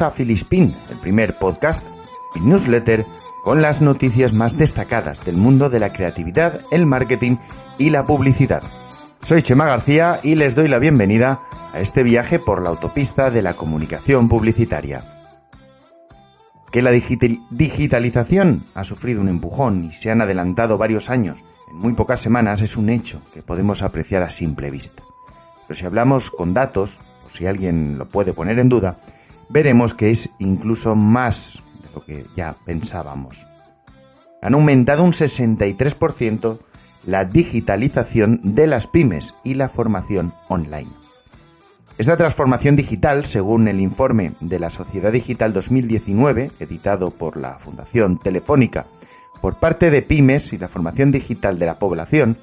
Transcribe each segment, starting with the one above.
a Filispin, el primer podcast y newsletter con las noticias más destacadas del mundo de la creatividad, el marketing y la publicidad. Soy Chema García y les doy la bienvenida a este viaje por la autopista de la comunicación publicitaria. Que la digitalización ha sufrido un empujón y se han adelantado varios años en muy pocas semanas es un hecho que podemos apreciar a simple vista. Pero si hablamos con datos, o si alguien lo puede poner en duda, veremos que es incluso más de lo que ya pensábamos. Han aumentado un 63% la digitalización de las pymes y la formación online. Esta transformación digital, según el informe de la Sociedad Digital 2019, editado por la Fundación Telefónica, por parte de pymes y la formación digital de la población,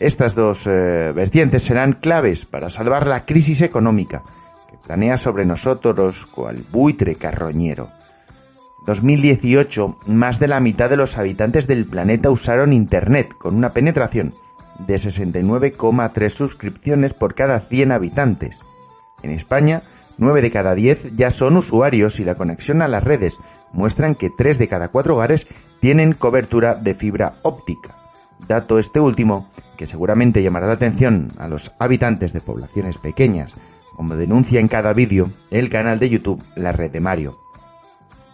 estas dos eh, vertientes serán claves para salvar la crisis económica planea sobre nosotros cual buitre carroñero. 2018, más de la mitad de los habitantes del planeta usaron Internet, con una penetración de 69,3 suscripciones por cada 100 habitantes. En España, 9 de cada 10 ya son usuarios y la conexión a las redes muestran que 3 de cada 4 hogares tienen cobertura de fibra óptica. Dato este último que seguramente llamará la atención a los habitantes de poblaciones pequeñas como denuncia en cada vídeo el canal de YouTube La Red de Mario.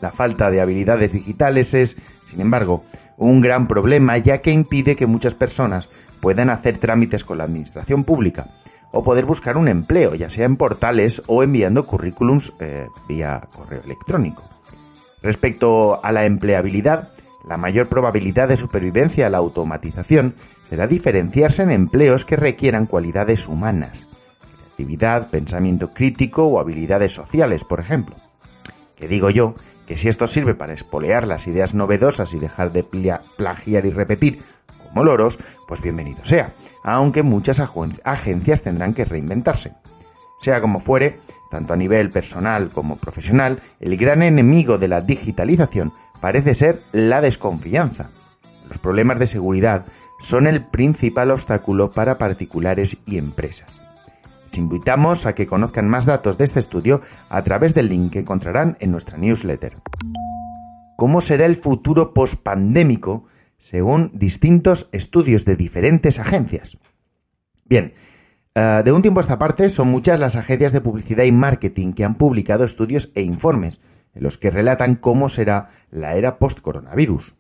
La falta de habilidades digitales es, sin embargo, un gran problema ya que impide que muchas personas puedan hacer trámites con la administración pública o poder buscar un empleo, ya sea en portales o enviando currículums eh, vía correo electrónico. Respecto a la empleabilidad, la mayor probabilidad de supervivencia a la automatización será diferenciarse en empleos que requieran cualidades humanas actividad, pensamiento crítico o habilidades sociales, por ejemplo. Que digo yo que si esto sirve para espolear las ideas novedosas y dejar de plagiar y repetir como loros, pues bienvenido sea, aunque muchas agencias tendrán que reinventarse. Sea como fuere, tanto a nivel personal como profesional, el gran enemigo de la digitalización parece ser la desconfianza. Los problemas de seguridad son el principal obstáculo para particulares y empresas invitamos a que conozcan más datos de este estudio a través del link que encontrarán en nuestra newsletter. ¿Cómo será el futuro pospandémico según distintos estudios de diferentes agencias? Bien, eh, de un tiempo a esta parte son muchas las agencias de publicidad y marketing que han publicado estudios e informes en los que relatan cómo será la era post-coronavirus.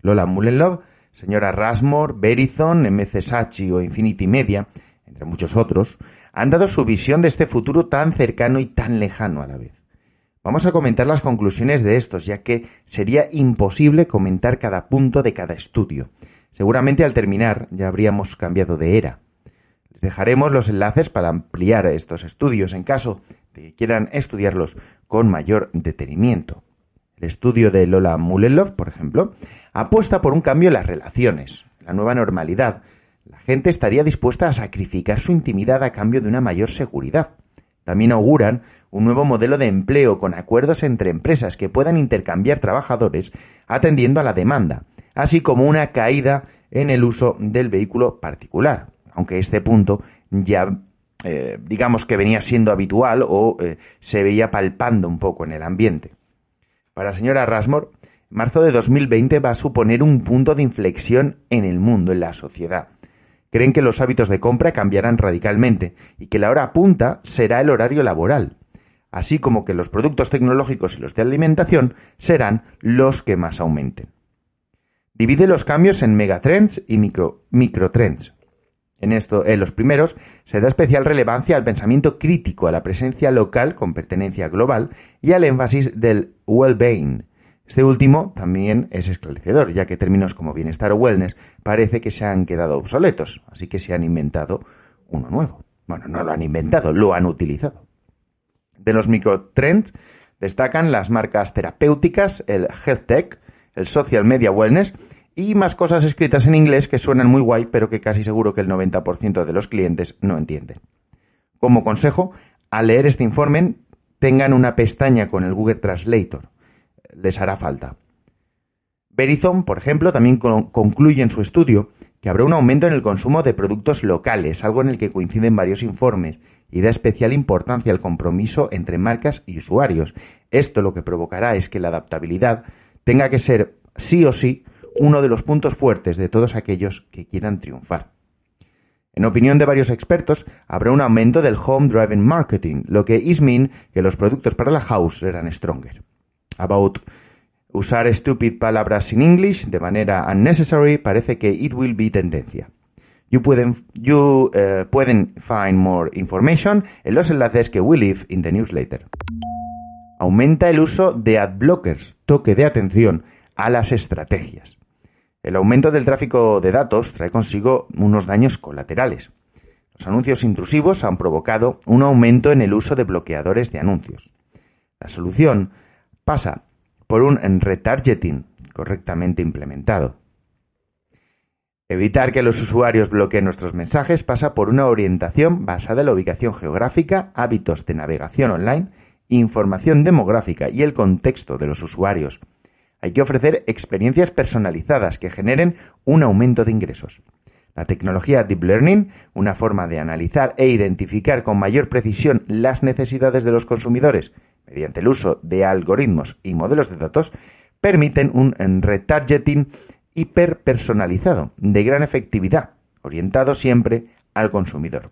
Lola Mullenlove, señora Rasmore, Verizon, MC Sachi o Infinity Media, entre muchos otros, han dado su visión de este futuro tan cercano y tan lejano a la vez. Vamos a comentar las conclusiones de estos, ya que sería imposible comentar cada punto de cada estudio. Seguramente al terminar ya habríamos cambiado de era. Les dejaremos los enlaces para ampliar estos estudios en caso de que quieran estudiarlos con mayor detenimiento. El estudio de Lola Mullenlove, por ejemplo, apuesta por un cambio en las relaciones, la nueva normalidad, la gente estaría dispuesta a sacrificar su intimidad a cambio de una mayor seguridad. También auguran un nuevo modelo de empleo con acuerdos entre empresas que puedan intercambiar trabajadores atendiendo a la demanda, así como una caída en el uso del vehículo particular, aunque este punto ya eh, digamos que venía siendo habitual o eh, se veía palpando un poco en el ambiente. Para la señora Rasmore, marzo de 2020 va a suponer un punto de inflexión en el mundo, en la sociedad creen que los hábitos de compra cambiarán radicalmente y que la hora punta será el horario laboral, así como que los productos tecnológicos y los de alimentación serán los que más aumenten. Divide los cambios en megatrends y micro, microtrends. En, esto, en los primeros se da especial relevancia al pensamiento crítico, a la presencia local con pertenencia global y al énfasis del well-being, este último también es esclarecedor, ya que términos como bienestar o wellness parece que se han quedado obsoletos, así que se han inventado uno nuevo. Bueno, no lo han inventado, lo han utilizado. De los microtrends destacan las marcas terapéuticas, el health tech, el social media wellness y más cosas escritas en inglés que suenan muy guay, pero que casi seguro que el 90% de los clientes no entienden. Como consejo, al leer este informe, tengan una pestaña con el Google Translator les hará falta. Verizon, por ejemplo, también concluye en su estudio que habrá un aumento en el consumo de productos locales, algo en el que coinciden varios informes, y da especial importancia al compromiso entre marcas y usuarios. Esto lo que provocará es que la adaptabilidad tenga que ser sí o sí uno de los puntos fuertes de todos aquellos que quieran triunfar. En opinión de varios expertos, habrá un aumento del home driving marketing, lo que is que los productos para la house serán stronger. About usar stupid palabras in English de manera unnecessary parece que it will be tendencia. You pueden, you, eh, pueden find more information en los enlaces que we leave in the newsletter. Aumenta el uso de ad blockers, toque de atención a las estrategias. El aumento del tráfico de datos trae consigo unos daños colaterales. Los anuncios intrusivos han provocado un aumento en el uso de bloqueadores de anuncios. La solución pasa por un retargeting correctamente implementado. Evitar que los usuarios bloqueen nuestros mensajes pasa por una orientación basada en la ubicación geográfica, hábitos de navegación online, información demográfica y el contexto de los usuarios. Hay que ofrecer experiencias personalizadas que generen un aumento de ingresos. La tecnología Deep Learning, una forma de analizar e identificar con mayor precisión las necesidades de los consumidores mediante el uso de algoritmos y modelos de datos, permiten un retargeting hiperpersonalizado, de gran efectividad, orientado siempre al consumidor.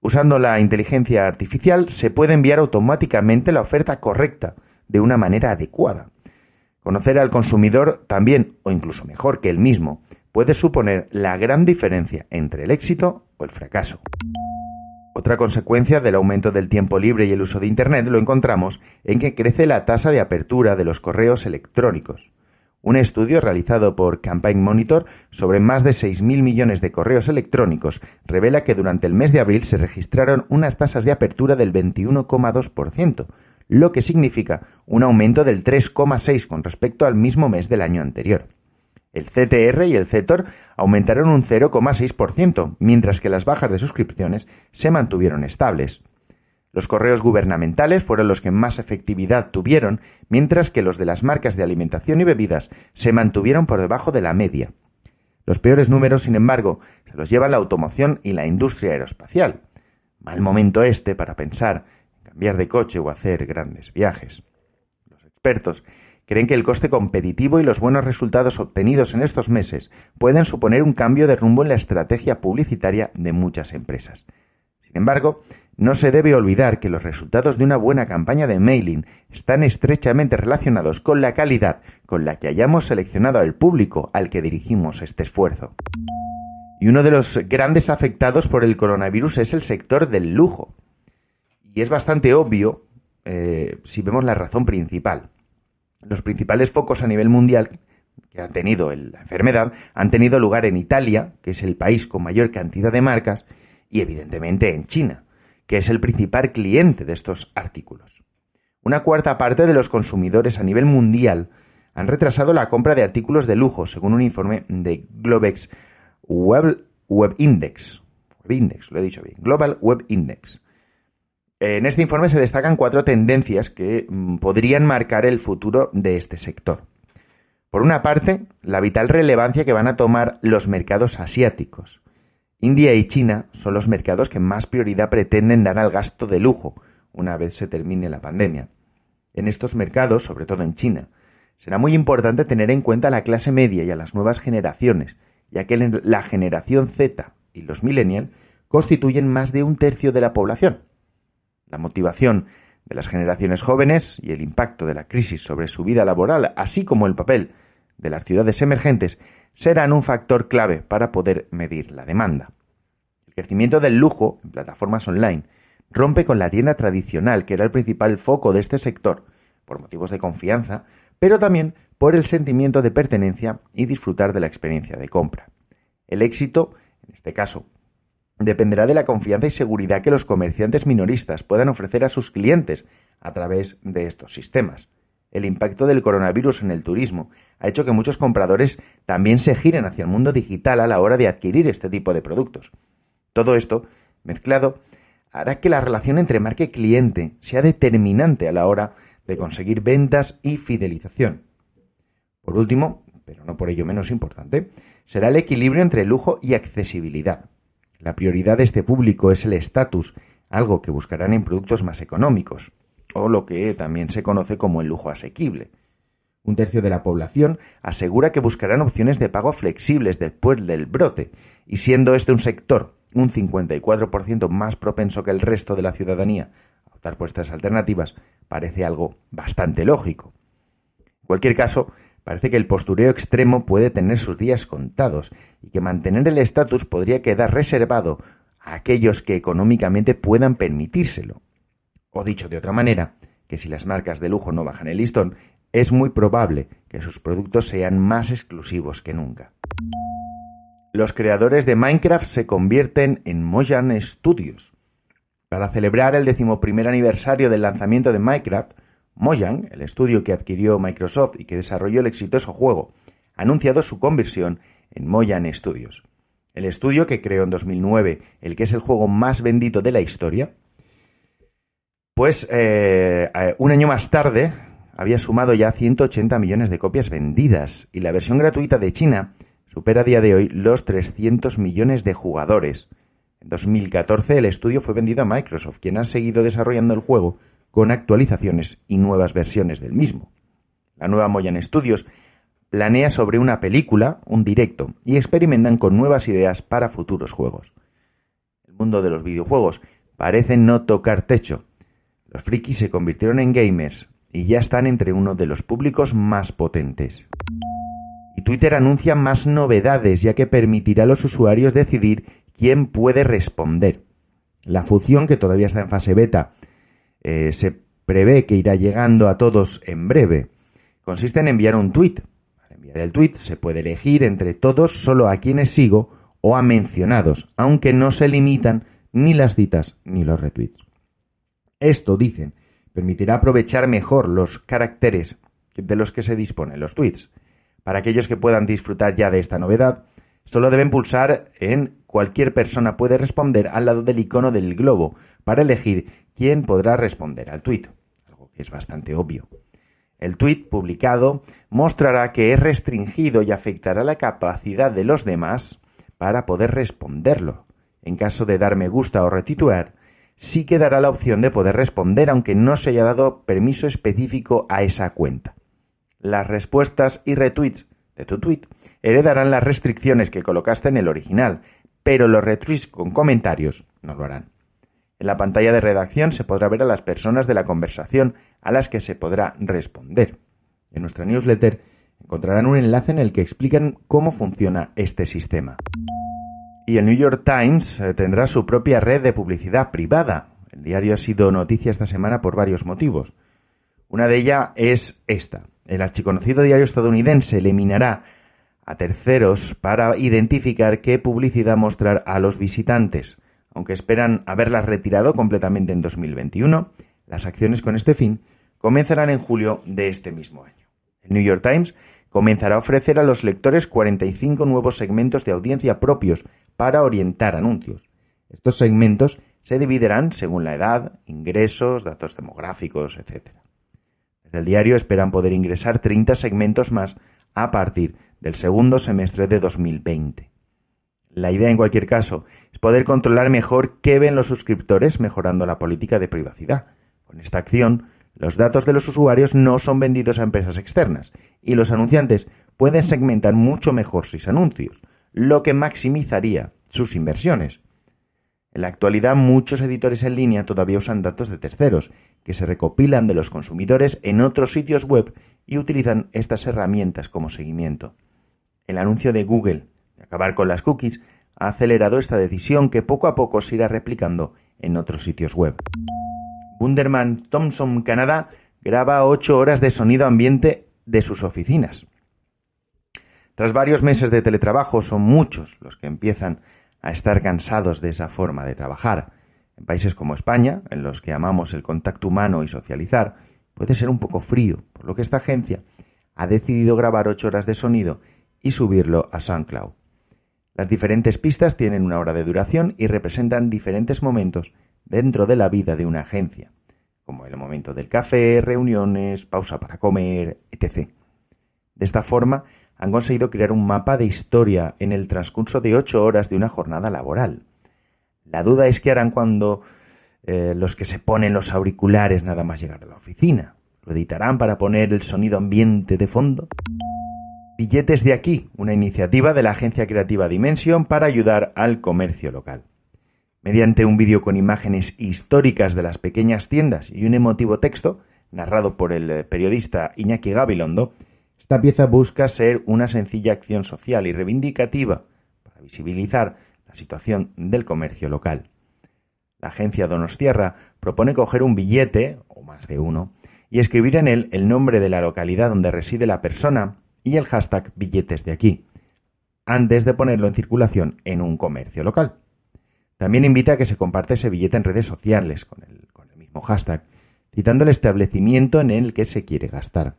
Usando la inteligencia artificial se puede enviar automáticamente la oferta correcta, de una manera adecuada. Conocer al consumidor también, o incluso mejor que el mismo, puede suponer la gran diferencia entre el éxito o el fracaso. Otra consecuencia del aumento del tiempo libre y el uso de Internet lo encontramos en que crece la tasa de apertura de los correos electrónicos. Un estudio realizado por Campaign Monitor sobre más de 6.000 millones de correos electrónicos revela que durante el mes de abril se registraron unas tasas de apertura del 21,2%, lo que significa un aumento del 3,6 con respecto al mismo mes del año anterior. El CTR y el CETOR aumentaron un 0,6%, mientras que las bajas de suscripciones se mantuvieron estables. Los correos gubernamentales fueron los que más efectividad tuvieron, mientras que los de las marcas de alimentación y bebidas se mantuvieron por debajo de la media. Los peores números, sin embargo, se los llevan la automoción y la industria aeroespacial. Mal momento este para pensar en cambiar de coche o hacer grandes viajes. Los expertos creen que el coste competitivo y los buenos resultados obtenidos en estos meses pueden suponer un cambio de rumbo en la estrategia publicitaria de muchas empresas. Sin embargo, no se debe olvidar que los resultados de una buena campaña de mailing están estrechamente relacionados con la calidad con la que hayamos seleccionado al público al que dirigimos este esfuerzo. Y uno de los grandes afectados por el coronavirus es el sector del lujo. Y es bastante obvio eh, si vemos la razón principal. Los principales focos a nivel mundial que han tenido la enfermedad han tenido lugar en Italia, que es el país con mayor cantidad de marcas, y evidentemente en China, que es el principal cliente de estos artículos. Una cuarta parte de los consumidores a nivel mundial han retrasado la compra de artículos de lujo, según un informe de Globex Web, Web Index. Web Index, lo he dicho bien. Global Web Index. En este informe se destacan cuatro tendencias que mm, podrían marcar el futuro de este sector. Por una parte, la vital relevancia que van a tomar los mercados asiáticos. India y China son los mercados que más prioridad pretenden dar al gasto de lujo una vez se termine la pandemia. En estos mercados, sobre todo en China, será muy importante tener en cuenta a la clase media y a las nuevas generaciones, ya que la generación Z y los millennials constituyen más de un tercio de la población. La motivación de las generaciones jóvenes y el impacto de la crisis sobre su vida laboral, así como el papel de las ciudades emergentes, serán un factor clave para poder medir la demanda. El crecimiento del lujo en plataformas online rompe con la tienda tradicional, que era el principal foco de este sector, por motivos de confianza, pero también por el sentimiento de pertenencia y disfrutar de la experiencia de compra. El éxito, en este caso, dependerá de la confianza y seguridad que los comerciantes minoristas puedan ofrecer a sus clientes a través de estos sistemas el impacto del coronavirus en el turismo ha hecho que muchos compradores también se giren hacia el mundo digital a la hora de adquirir este tipo de productos. Todo esto, mezclado, hará que la relación entre marca y cliente sea determinante a la hora de conseguir ventas y fidelización. Por último, pero no por ello menos importante, será el equilibrio entre lujo y accesibilidad. La prioridad de este público es el estatus algo que buscarán en productos más económicos, o lo que también se conoce como el lujo asequible. Un tercio de la población asegura que buscarán opciones de pago flexibles después del brote, y siendo este un sector un 54% más propenso que el resto de la ciudadanía a optar por estas alternativas, parece algo bastante lógico. En cualquier caso, parece que el postureo extremo puede tener sus días contados y que mantener el estatus podría quedar reservado a aquellos que económicamente puedan permitírselo. O dicho de otra manera, que si las marcas de lujo no bajan el listón, es muy probable que sus productos sean más exclusivos que nunca. Los creadores de Minecraft se convierten en Mojang Studios. Para celebrar el decimoprimer aniversario del lanzamiento de Minecraft, Mojang, el estudio que adquirió Microsoft y que desarrolló el exitoso juego, ha anunciado su conversión en Mojang Studios. El estudio que creó en 2009, el que es el juego más vendido de la historia, pues eh, eh, un año más tarde había sumado ya 180 millones de copias vendidas y la versión gratuita de China supera a día de hoy los 300 millones de jugadores. En 2014 el estudio fue vendido a Microsoft, quien ha seguido desarrollando el juego con actualizaciones y nuevas versiones del mismo. La nueva Moyan Studios planea sobre una película, un directo, y experimentan con nuevas ideas para futuros juegos. El mundo de los videojuegos parece no tocar techo. Los frikis se convirtieron en gamers y ya están entre uno de los públicos más potentes. Y Twitter anuncia más novedades ya que permitirá a los usuarios decidir quién puede responder. La función, que todavía está en fase beta, eh, se prevé que irá llegando a todos en breve. Consiste en enviar un tweet. Al enviar el tweet se puede elegir entre todos solo a quienes sigo o a mencionados, aunque no se limitan ni las citas ni los retweets. Esto, dicen, permitirá aprovechar mejor los caracteres de los que se disponen los tweets. Para aquellos que puedan disfrutar ya de esta novedad, solo deben pulsar en cualquier persona puede responder al lado del icono del globo para elegir quién podrá responder al tweet, algo que es bastante obvio. El tweet publicado mostrará que es restringido y afectará la capacidad de los demás para poder responderlo. En caso de dar me gusta o retituar, sí quedará la opción de poder responder aunque no se haya dado permiso específico a esa cuenta. Las respuestas y retweets de tu tweet heredarán las restricciones que colocaste en el original, pero los retweets con comentarios no lo harán. En la pantalla de redacción se podrá ver a las personas de la conversación a las que se podrá responder. En nuestra newsletter encontrarán un enlace en el que explican cómo funciona este sistema. Y el New York Times eh, tendrá su propia red de publicidad privada. El diario ha sido noticia esta semana por varios motivos. Una de ellas es esta. El archiconocido diario estadounidense eliminará a terceros para identificar qué publicidad mostrar a los visitantes. Aunque esperan haberla retirado completamente en 2021, las acciones con este fin comenzarán en julio de este mismo año. El New York Times comenzará a ofrecer a los lectores 45 nuevos segmentos de audiencia propios para orientar anuncios. Estos segmentos se dividirán según la edad, ingresos, datos demográficos, etc del diario esperan poder ingresar 30 segmentos más a partir del segundo semestre de 2020. La idea, en cualquier caso, es poder controlar mejor qué ven los suscriptores, mejorando la política de privacidad. Con esta acción, los datos de los usuarios no son vendidos a empresas externas y los anunciantes pueden segmentar mucho mejor sus anuncios, lo que maximizaría sus inversiones. En la actualidad muchos editores en línea todavía usan datos de terceros, que se recopilan de los consumidores en otros sitios web y utilizan estas herramientas como seguimiento. El anuncio de Google de acabar con las cookies ha acelerado esta decisión que poco a poco se irá replicando en otros sitios web. Wunderman Thompson Canadá graba ocho horas de sonido ambiente de sus oficinas. Tras varios meses de teletrabajo son muchos los que empiezan a estar cansados de esa forma de trabajar. En países como España, en los que amamos el contacto humano y socializar, puede ser un poco frío, por lo que esta agencia ha decidido grabar ocho horas de sonido y subirlo a SoundCloud. Las diferentes pistas tienen una hora de duración y representan diferentes momentos dentro de la vida de una agencia, como el momento del café, reuniones, pausa para comer, etc. De esta forma, han conseguido crear un mapa de historia en el transcurso de ocho horas de una jornada laboral. La duda es qué harán cuando eh, los que se ponen los auriculares nada más llegar a la oficina. Lo editarán para poner el sonido ambiente de fondo. Billetes de aquí, una iniciativa de la agencia creativa Dimension para ayudar al comercio local. Mediante un vídeo con imágenes históricas de las pequeñas tiendas y un emotivo texto, narrado por el eh, periodista Iñaki Gabilondo, esta pieza busca ser una sencilla acción social y reivindicativa para visibilizar la situación del comercio local. La agencia Donostierra propone coger un billete, o más de uno, y escribir en él el nombre de la localidad donde reside la persona y el hashtag billetes de aquí, antes de ponerlo en circulación en un comercio local. También invita a que se comparte ese billete en redes sociales con el, con el mismo hashtag, citando el establecimiento en el que se quiere gastar.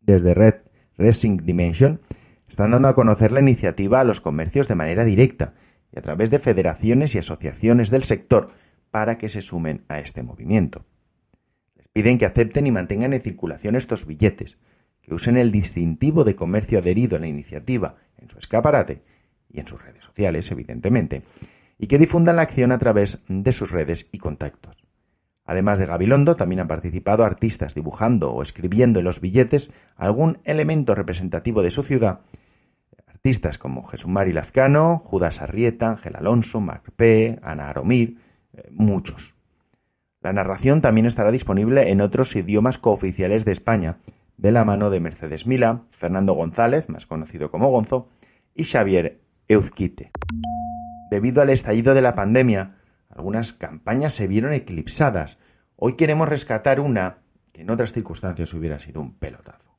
Desde Red Racing Dimension están dando a conocer la iniciativa a los comercios de manera directa y a través de federaciones y asociaciones del sector para que se sumen a este movimiento. Les piden que acepten y mantengan en circulación estos billetes, que usen el distintivo de comercio adherido a la iniciativa en su escaparate y en sus redes sociales, evidentemente, y que difundan la acción a través de sus redes y contactos. Además de Gabilondo, también han participado artistas dibujando o escribiendo en los billetes algún elemento representativo de su ciudad artistas como Jesús Mari Lazcano, Judas Arrieta, Ángel Alonso, Marc P., Ana Aromir, eh, muchos. La narración también estará disponible en otros idiomas cooficiales de España, de la mano de Mercedes Mila, Fernando González, más conocido como Gonzo, y Xavier Euzquite. Debido al estallido de la pandemia, algunas campañas se vieron eclipsadas. Hoy queremos rescatar una que en otras circunstancias hubiera sido un pelotazo.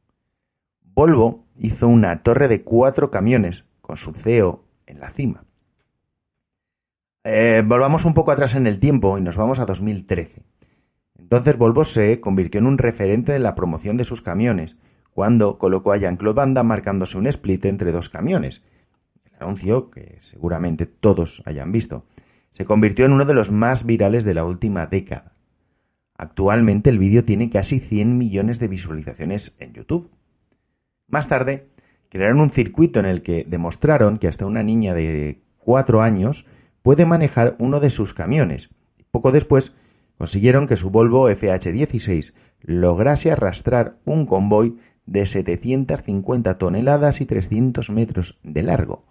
Volvo hizo una torre de cuatro camiones con su CEO en la cima. Eh, volvamos un poco atrás en el tiempo y nos vamos a 2013. Entonces Volvo se convirtió en un referente de la promoción de sus camiones, cuando colocó a Jean-Claude Banda marcándose un split entre dos camiones. El anuncio, que seguramente todos hayan visto, se convirtió en uno de los más virales de la última década. Actualmente el vídeo tiene casi 100 millones de visualizaciones en YouTube. Más tarde, crearon un circuito en el que demostraron que hasta una niña de cuatro años puede manejar uno de sus camiones. Poco después, consiguieron que su Volvo FH16 lograse arrastrar un convoy de 750 toneladas y 300 metros de largo,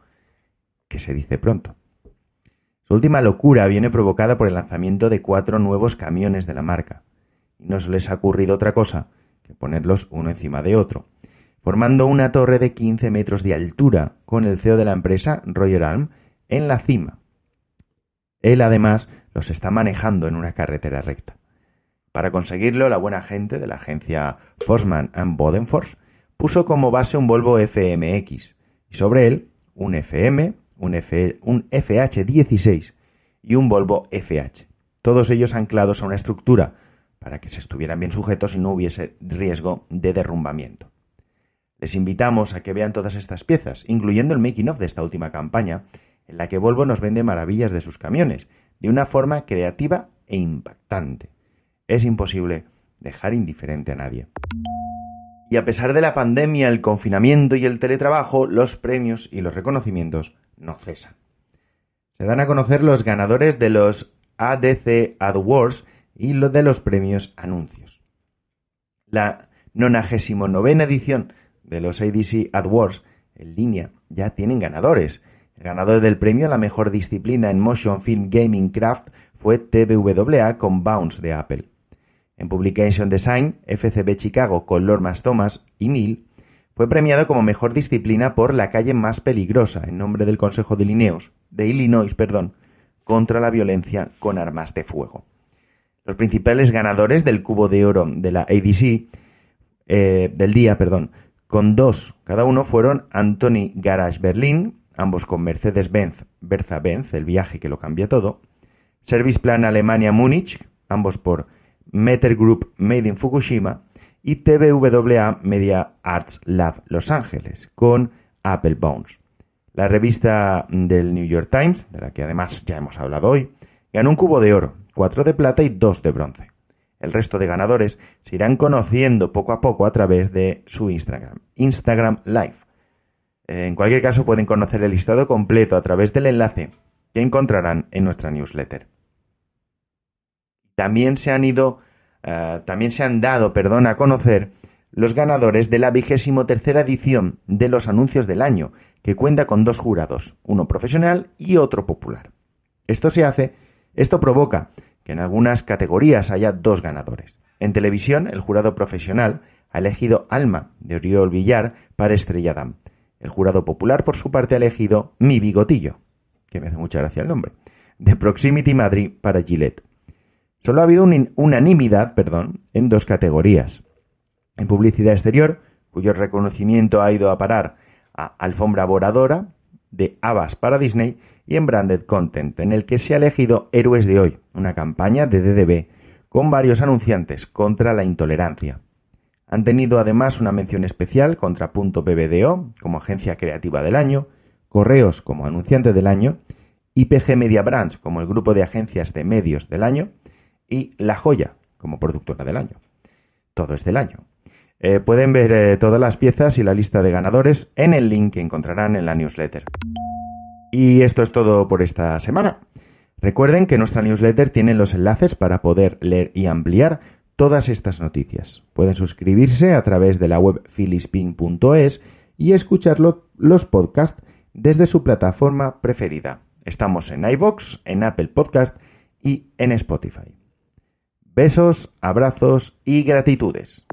que se dice pronto. Su última locura viene provocada por el lanzamiento de cuatro nuevos camiones de la marca, y no se les ha ocurrido otra cosa que ponerlos uno encima de otro, formando una torre de 15 metros de altura con el CEO de la empresa, Roger Alm, en la cima. Él además los está manejando en una carretera recta. Para conseguirlo, la buena gente de la agencia Forsman and Bodenfors puso como base un Volvo FMX y sobre él un FM, un, un FH16 y un Volvo FH, todos ellos anclados a una estructura para que se estuvieran bien sujetos y no hubiese riesgo de derrumbamiento. Les invitamos a que vean todas estas piezas, incluyendo el making of de esta última campaña, en la que Volvo nos vende maravillas de sus camiones, de una forma creativa e impactante. Es imposible dejar indiferente a nadie. Y a pesar de la pandemia, el confinamiento y el teletrabajo, los premios y los reconocimientos no cesan. Se dan a conocer los ganadores de los ADC AdWords y los de los premios anuncios. La 99 edición de los ADC AdWords en línea ya tienen ganadores. Ganador del premio a la mejor disciplina en Motion Film Gaming Craft fue TVWA con Bounce de Apple. En Publication Design, FCB Chicago con Lormas Thomas y Mill fue premiado como mejor disciplina por La calle más peligrosa en nombre del Consejo de Illinois, de Illinois perdón, contra la violencia con armas de fuego. Los principales ganadores del cubo de oro de la ADC eh, del día, perdón, con dos. Cada uno fueron Anthony Garage Berlin, ambos con Mercedes-Benz, Berza-Benz, el viaje que lo cambia todo. Service Plan Alemania Múnich, ambos por Meter Group Made in Fukushima. Y TVWA Media Arts Lab Los Ángeles, con Apple Bones. La revista del New York Times, de la que además ya hemos hablado hoy, ganó un cubo de oro, cuatro de plata y dos de bronce. El resto de ganadores se irán conociendo poco a poco a través de su Instagram, Instagram Live. En cualquier caso pueden conocer el listado completo a través del enlace que encontrarán en nuestra newsletter. También se han ido, eh, también se han dado, perdón, a conocer los ganadores de la vigésimo tercera edición de los anuncios del año, que cuenta con dos jurados, uno profesional y otro popular. Esto se hace, esto provoca que en algunas categorías haya dos ganadores. En televisión, el jurado profesional ha elegido Alma de Oriol Villar para Estrella Damm. El jurado popular, por su parte, ha elegido Mi Bigotillo, que me hace mucha gracia el nombre, de Proximity Madrid para Gillette. Solo ha habido una unanimidad, perdón, en dos categorías. En publicidad exterior, cuyo reconocimiento ha ido a parar a Alfombra Boradora de Abbas para Disney y en Branded Content, en el que se ha elegido Héroes de Hoy, una campaña de DDB con varios anunciantes contra la intolerancia. Han tenido además una mención especial contra Punto BBDO como agencia creativa del año, Correos como anunciante del año, IPG Media Brands como el grupo de agencias de medios del año y La Joya como productora del año. Todo es del año. Eh, pueden ver eh, todas las piezas y la lista de ganadores en el link que encontrarán en la newsletter. Y esto es todo por esta semana. Recuerden que nuestra newsletter tiene los enlaces para poder leer y ampliar todas estas noticias. Pueden suscribirse a través de la web filispin.es y escuchar los podcasts desde su plataforma preferida. Estamos en iBox, en Apple Podcast y en Spotify. Besos, abrazos y gratitudes.